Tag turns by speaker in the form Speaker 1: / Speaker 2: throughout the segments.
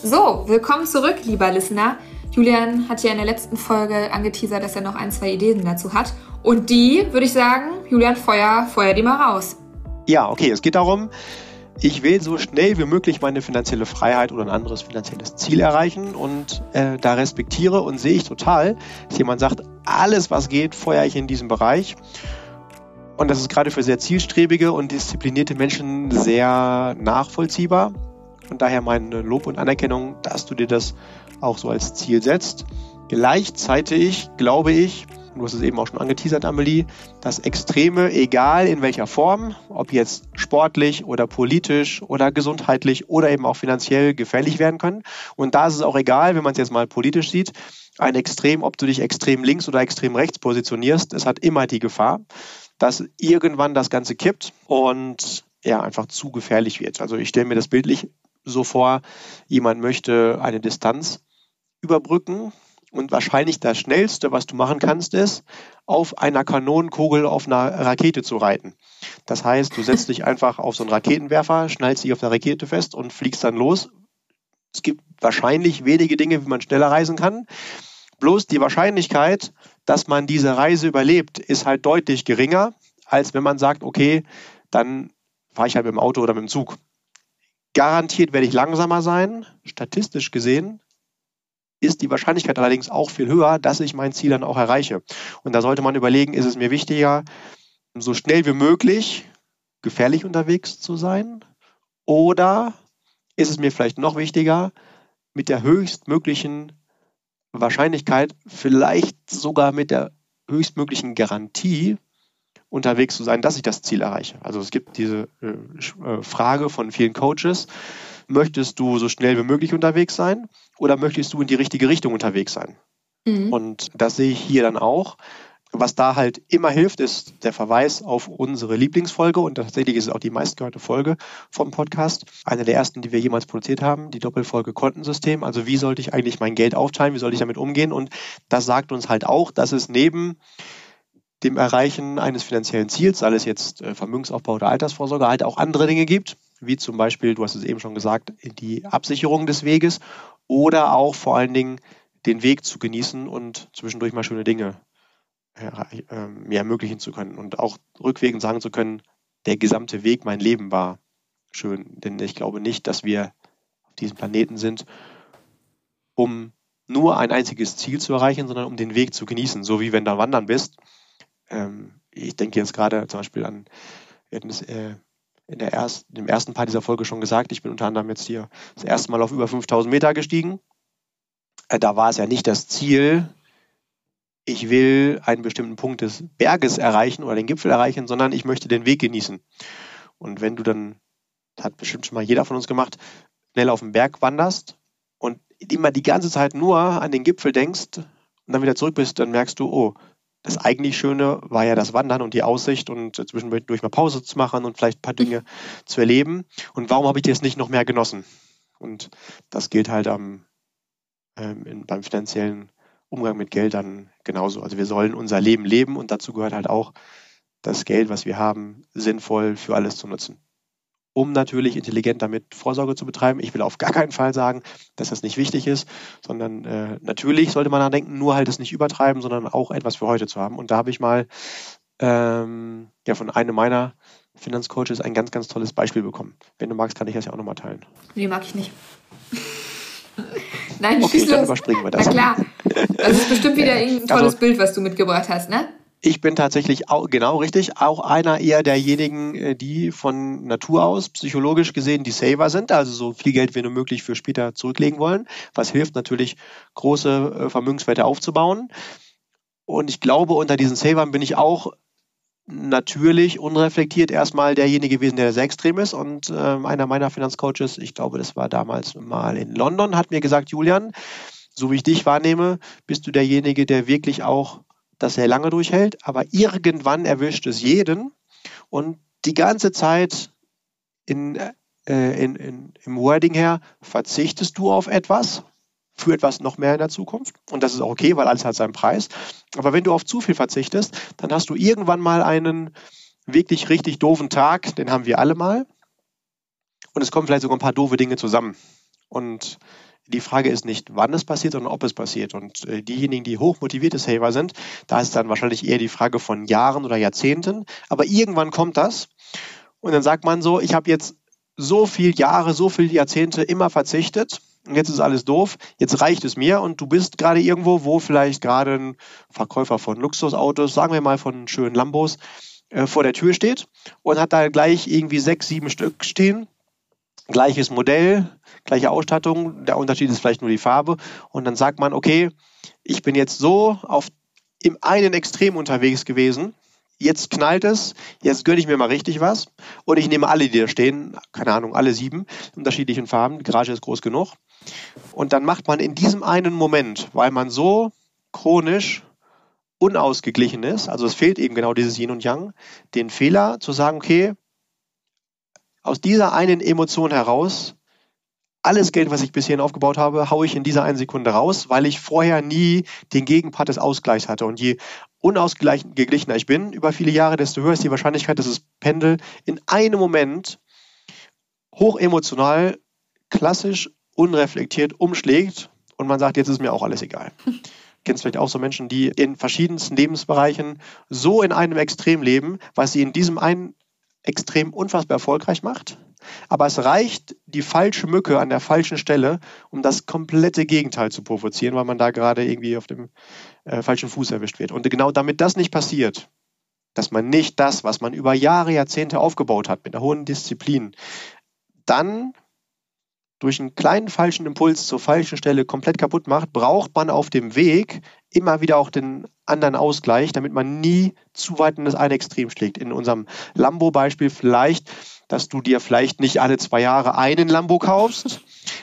Speaker 1: So, willkommen zurück, lieber Listener. Julian hat ja in der letzten Folge angeteasert, dass er noch ein, zwei Ideen dazu hat. Und die, würde ich sagen, Julian, feuer, feuer die mal raus.
Speaker 2: Ja, okay, es geht darum, ich will so schnell wie möglich meine finanzielle Freiheit oder ein anderes finanzielles Ziel erreichen und äh, da respektiere und sehe ich total, dass jemand sagt, alles was geht, feuere ich in diesem Bereich. Und das ist gerade für sehr zielstrebige und disziplinierte Menschen sehr nachvollziehbar. Und daher meine Lob und Anerkennung, dass du dir das auch so als Ziel setzt. Gleichzeitig glaube ich, du hast es eben auch schon angeteasert, Amelie, dass Extreme, egal in welcher Form, ob jetzt sportlich oder politisch oder gesundheitlich oder eben auch finanziell gefährlich werden können. Und da ist es auch egal, wenn man es jetzt mal politisch sieht, ein Extrem, ob du dich extrem links oder extrem rechts positionierst, es hat immer die Gefahr, dass irgendwann das Ganze kippt und ja, einfach zu gefährlich wird. Also ich stelle mir das bildlich so vor, jemand möchte eine Distanz überbrücken und wahrscheinlich das Schnellste, was du machen kannst, ist, auf einer Kanonenkugel auf einer Rakete zu reiten. Das heißt, du setzt dich einfach auf so einen Raketenwerfer, schnallst dich auf der Rakete fest und fliegst dann los. Es gibt wahrscheinlich wenige Dinge, wie man schneller reisen kann. Bloß die Wahrscheinlichkeit, dass man diese Reise überlebt, ist halt deutlich geringer, als wenn man sagt, okay, dann fahre ich halt mit dem Auto oder mit dem Zug. Garantiert werde ich langsamer sein, statistisch gesehen, ist die Wahrscheinlichkeit allerdings auch viel höher, dass ich mein Ziel dann auch erreiche. Und da sollte man überlegen, ist es mir wichtiger, so schnell wie möglich gefährlich unterwegs zu sein? Oder ist es mir vielleicht noch wichtiger, mit der höchstmöglichen Wahrscheinlichkeit, vielleicht sogar mit der höchstmöglichen Garantie unterwegs zu sein, dass ich das Ziel erreiche? Also es gibt diese äh, äh Frage von vielen Coaches, möchtest du so schnell wie möglich unterwegs sein oder möchtest du in die richtige Richtung unterwegs sein? Mhm. Und das sehe ich hier dann auch. Was da halt immer hilft, ist der Verweis auf unsere Lieblingsfolge und tatsächlich ist es auch die meistgehörte Folge vom Podcast. Eine der ersten, die wir jemals produziert haben, die Doppelfolge Kontensystem. Also wie sollte ich eigentlich mein Geld aufteilen? Wie sollte ich damit umgehen? Und das sagt uns halt auch, dass es neben dem Erreichen eines finanziellen Ziels, sei es jetzt äh, Vermögensaufbau oder Altersvorsorge, halt auch andere Dinge gibt, wie zum Beispiel, du hast es eben schon gesagt, die Absicherung des Weges oder auch vor allen Dingen den Weg zu genießen und zwischendurch mal schöne Dinge äh, mir ermöglichen zu können und auch rückwirkend sagen zu können, der gesamte Weg, mein Leben war schön. Denn ich glaube nicht, dass wir auf diesem Planeten sind, um nur ein einziges Ziel zu erreichen, sondern um den Weg zu genießen. So wie wenn du wandern bist. Ähm, ich denke jetzt gerade zum Beispiel an äh, in der ersten, im ersten Part dieser Folge schon gesagt, ich bin unter anderem jetzt hier das erste Mal auf über 5000 Meter gestiegen. Äh, da war es ja nicht das Ziel, ich will einen bestimmten Punkt des Berges erreichen oder den Gipfel erreichen, sondern ich möchte den Weg genießen. Und wenn du dann, das hat bestimmt schon mal jeder von uns gemacht, schnell auf den Berg wanderst und immer die ganze Zeit nur an den Gipfel denkst und dann wieder zurück bist, dann merkst du, oh, das eigentlich Schöne war ja das Wandern und die Aussicht und zwischendurch mal Pause zu machen und vielleicht ein paar Dinge zu erleben. Und warum habe ich das nicht noch mehr genossen? Und das gilt halt am, ähm, in, beim finanziellen Umgang mit Geld dann genauso. Also wir sollen unser Leben leben und dazu gehört halt auch das Geld, was wir haben, sinnvoll für alles zu nutzen um natürlich intelligent damit Vorsorge zu betreiben. Ich will auf gar keinen Fall sagen, dass das nicht wichtig ist, sondern äh, natürlich sollte man da denken, nur halt es nicht übertreiben, sondern auch etwas für heute zu haben. Und da habe ich mal ähm, ja, von einem meiner Finanzcoaches ein ganz, ganz tolles Beispiel bekommen. Wenn du magst, kann ich das ja auch nochmal teilen.
Speaker 1: Nee, mag ich nicht. Nein,
Speaker 2: okay, schieß los. überspringen wir das.
Speaker 1: Na klar. Das ist bestimmt wieder irgendein tolles also, Bild, was du mitgebracht hast, ne?
Speaker 2: Ich bin tatsächlich auch, genau richtig, auch einer eher derjenigen, äh, die von Natur aus psychologisch gesehen die Saver sind, also so viel Geld wie nur möglich für später zurücklegen wollen, was hilft natürlich, große äh, Vermögenswerte aufzubauen. Und ich glaube, unter diesen Savern bin ich auch natürlich unreflektiert erstmal derjenige gewesen, der sehr extrem ist. Und äh, einer meiner Finanzcoaches, ich glaube, das war damals mal in London, hat mir gesagt, Julian, so wie ich dich wahrnehme, bist du derjenige, der wirklich auch das sehr lange durchhält, aber irgendwann erwischt es jeden und die ganze Zeit in, äh, in, in, im Wording her verzichtest du auf etwas, für etwas noch mehr in der Zukunft. Und das ist auch okay, weil alles hat seinen Preis. Aber wenn du auf zu viel verzichtest, dann hast du irgendwann mal einen wirklich richtig doofen Tag, den haben wir alle mal. Und es kommen vielleicht sogar ein paar doofe Dinge zusammen. Und die Frage ist nicht, wann es passiert, sondern ob es passiert. Und äh, diejenigen, die hochmotivierte Saver sind, da ist dann wahrscheinlich eher die Frage von Jahren oder Jahrzehnten. Aber irgendwann kommt das. Und dann sagt man so, ich habe jetzt so viele Jahre, so viele Jahrzehnte immer verzichtet. Und jetzt ist alles doof. Jetzt reicht es mir. Und du bist gerade irgendwo, wo vielleicht gerade ein Verkäufer von Luxusautos, sagen wir mal von schönen Lambos, äh, vor der Tür steht und hat da gleich irgendwie sechs, sieben Stück stehen. Gleiches Modell, gleiche Ausstattung. Der Unterschied ist vielleicht nur die Farbe. Und dann sagt man, okay, ich bin jetzt so auf im einen Extrem unterwegs gewesen. Jetzt knallt es, jetzt gönne ich mir mal richtig was. Und ich nehme alle, die da stehen, keine Ahnung, alle sieben, unterschiedlichen Farben. Die Garage ist groß genug. Und dann macht man in diesem einen Moment, weil man so chronisch unausgeglichen ist, also es fehlt eben genau dieses Yin und Yang, den Fehler zu sagen, okay, aus dieser einen Emotion heraus, alles Geld, was ich bis hierhin aufgebaut habe, haue ich in dieser einen Sekunde raus, weil ich vorher nie den Gegenpart des Ausgleichs hatte. Und je unausgeglichener ich bin über viele Jahre, desto höher ist die Wahrscheinlichkeit, dass das Pendel in einem Moment hochemotional, klassisch, unreflektiert umschlägt und man sagt, jetzt ist mir auch alles egal. kennst vielleicht auch so Menschen, die in verschiedensten Lebensbereichen so in einem Extrem leben, was sie in diesem einen Extrem unfassbar erfolgreich macht. Aber es reicht die falsche Mücke an der falschen Stelle, um das komplette Gegenteil zu provozieren, weil man da gerade irgendwie auf dem äh, falschen Fuß erwischt wird. Und genau damit das nicht passiert, dass man nicht das, was man über Jahre, Jahrzehnte aufgebaut hat, mit einer hohen Disziplin, dann durch einen kleinen falschen Impuls zur falschen Stelle komplett kaputt macht, braucht man auf dem Weg immer wieder auch den anderen Ausgleich, damit man nie zu weit in das eine Extrem schlägt. In unserem Lambo-Beispiel vielleicht, dass du dir vielleicht nicht alle zwei Jahre einen Lambo kaufst,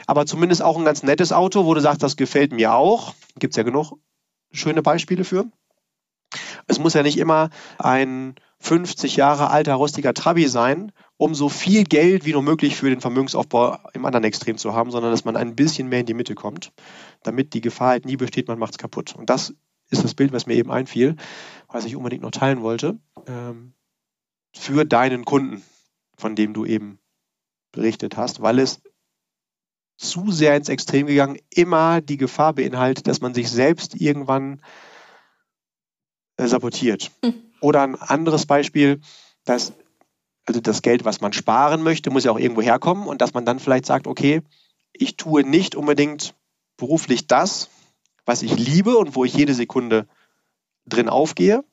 Speaker 2: aber zumindest auch ein ganz nettes Auto, wo du sagst, das gefällt mir auch. Gibt es ja genug schöne Beispiele für. Es muss ja nicht immer ein 50 Jahre alter rostiger Trabi sein, um so viel Geld wie nur möglich für den Vermögensaufbau im anderen Extrem zu haben, sondern dass man ein bisschen mehr in die Mitte kommt, damit die Gefahr halt nie besteht, man macht es kaputt. Und das ist das Bild, was mir eben einfiel, was ich unbedingt noch teilen wollte, ähm, für deinen Kunden, von dem du eben berichtet hast, weil es zu sehr ins Extrem gegangen immer die Gefahr beinhaltet, dass man sich selbst irgendwann äh, sabotiert. Hm. Oder ein anderes Beispiel, dass also das Geld, was man sparen möchte, muss ja auch irgendwo herkommen und dass man dann vielleicht sagt, okay, ich tue nicht unbedingt beruflich das, was ich liebe und wo ich jede Sekunde drin aufgehe,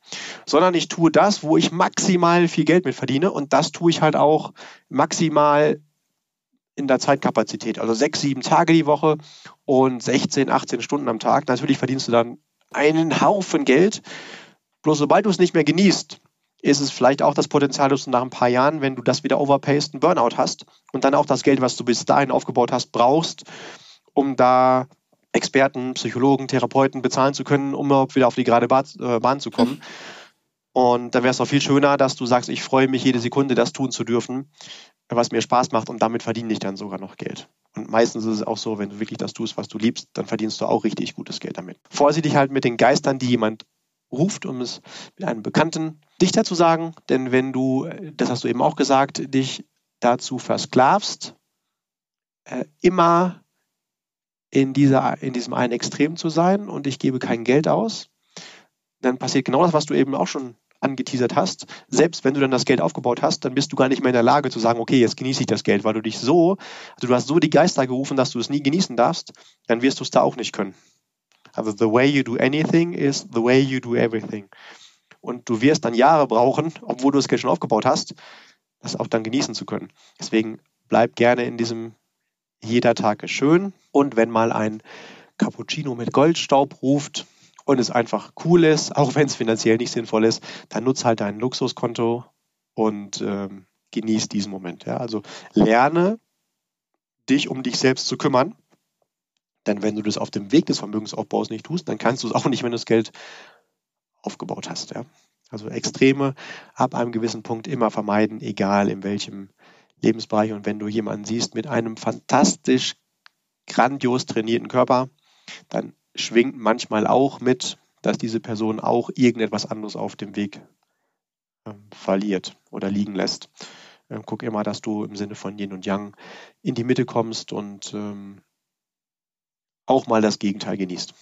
Speaker 2: sondern ich tue das, wo ich maximal viel Geld mit verdiene und das tue ich halt auch maximal in der Zeitkapazität, also sechs, sieben Tage die Woche und 16, 18 Stunden am Tag. Natürlich verdienst du dann einen Haufen Geld. Bloß sobald du es nicht mehr genießt, ist es vielleicht auch das Potenzial, dass du nach ein paar Jahren, wenn du das wieder overpayst, einen Burnout hast und dann auch das Geld, was du bis dahin aufgebaut hast, brauchst, um da Experten, Psychologen, Therapeuten bezahlen zu können, um überhaupt wieder auf die gerade äh, Bahn zu kommen. Und da wäre es auch viel schöner, dass du sagst, ich freue mich jede Sekunde, das tun zu dürfen, was mir Spaß macht und damit verdiene ich dann sogar noch Geld. Und meistens ist es auch so, wenn du wirklich das tust, was du liebst, dann verdienst du auch richtig gutes Geld damit. Vorsichtig halt mit den Geistern, die jemand ruft, um es mit einem bekannten Dichter zu sagen. Denn wenn du, das hast du eben auch gesagt, dich dazu versklavst, äh, immer in, dieser, in diesem einen Extrem zu sein und ich gebe kein Geld aus, dann passiert genau das, was du eben auch schon angeteasert hast. Selbst wenn du dann das Geld aufgebaut hast, dann bist du gar nicht mehr in der Lage zu sagen, okay, jetzt genieße ich das Geld, weil du dich so, also du hast so die Geister gerufen, dass du es nie genießen darfst, dann wirst du es da auch nicht können. Also the way you do anything is the way you do everything. Und du wirst dann Jahre brauchen, obwohl du das Geld schon aufgebaut hast, das auch dann genießen zu können. Deswegen bleib gerne in diesem jeder Tag ist schön. Und wenn mal ein Cappuccino mit Goldstaub ruft und es einfach cool ist, auch wenn es finanziell nicht sinnvoll ist, dann nutze halt dein Luxuskonto und ähm, genieß diesen Moment. Ja? Also lerne dich um dich selbst zu kümmern denn wenn du das auf dem Weg des Vermögensaufbaus nicht tust, dann kannst du es auch nicht, wenn du das Geld aufgebaut hast. Ja? Also Extreme ab einem gewissen Punkt immer vermeiden, egal in welchem Lebensbereich. Und wenn du jemanden siehst mit einem fantastisch grandios trainierten Körper, dann schwingt manchmal auch mit, dass diese Person auch irgendetwas anderes auf dem Weg ähm, verliert oder liegen lässt. Ähm, guck immer, dass du im Sinne von Yin und Yang in die Mitte kommst und ähm, auch mal das Gegenteil genießt.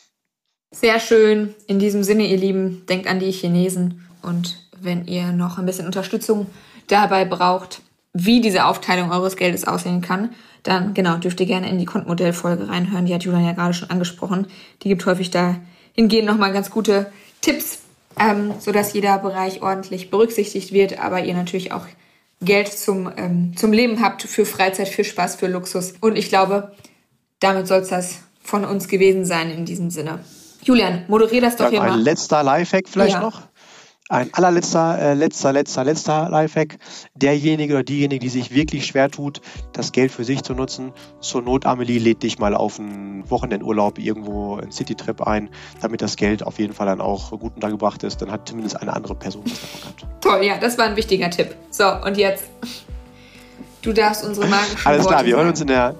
Speaker 1: Sehr schön. In diesem Sinne, ihr Lieben, denkt an die Chinesen. Und wenn ihr noch ein bisschen Unterstützung dabei braucht, wie diese Aufteilung eures Geldes aussehen kann, dann genau dürft ihr gerne in die Kontenmodellfolge reinhören. Die hat Julian ja gerade schon angesprochen. Die gibt häufig dahingehend nochmal ganz gute Tipps, ähm, sodass jeder Bereich ordentlich berücksichtigt wird, aber ihr natürlich auch Geld zum, ähm, zum Leben habt, für Freizeit, für Spaß, für Luxus. Und ich glaube, damit soll es das von uns gewesen sein in diesem Sinne. Julian, moderier das doch ja, hier
Speaker 2: ein
Speaker 1: mal.
Speaker 2: Ein letzter Lifehack vielleicht ja. noch. Ein allerletzter, äh, letzter, letzter, letzter Lifehack. Derjenige oder diejenige, die sich wirklich schwer tut, das Geld für sich zu nutzen. Zur Not, Amelie, lädt dich mal auf einen Wochenendurlaub irgendwo, einen Citytrip ein, damit das Geld auf jeden Fall dann auch gut untergebracht ist. Dann hat zumindest eine andere Person was davon gehabt.
Speaker 1: Toll, ja, das war ein wichtiger Tipp. So, und jetzt, du darfst unsere magischen
Speaker 2: Alles klar, wir hören uns in der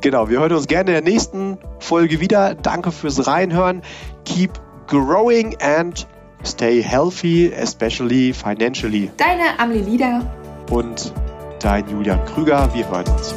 Speaker 2: Genau, wir hören uns gerne in der nächsten Folge wieder. Danke fürs Reinhören. Keep growing and Stay healthy, especially financially.
Speaker 1: Deine Amelie Lieder.
Speaker 2: Und dein Julian Krüger. Wir hören uns.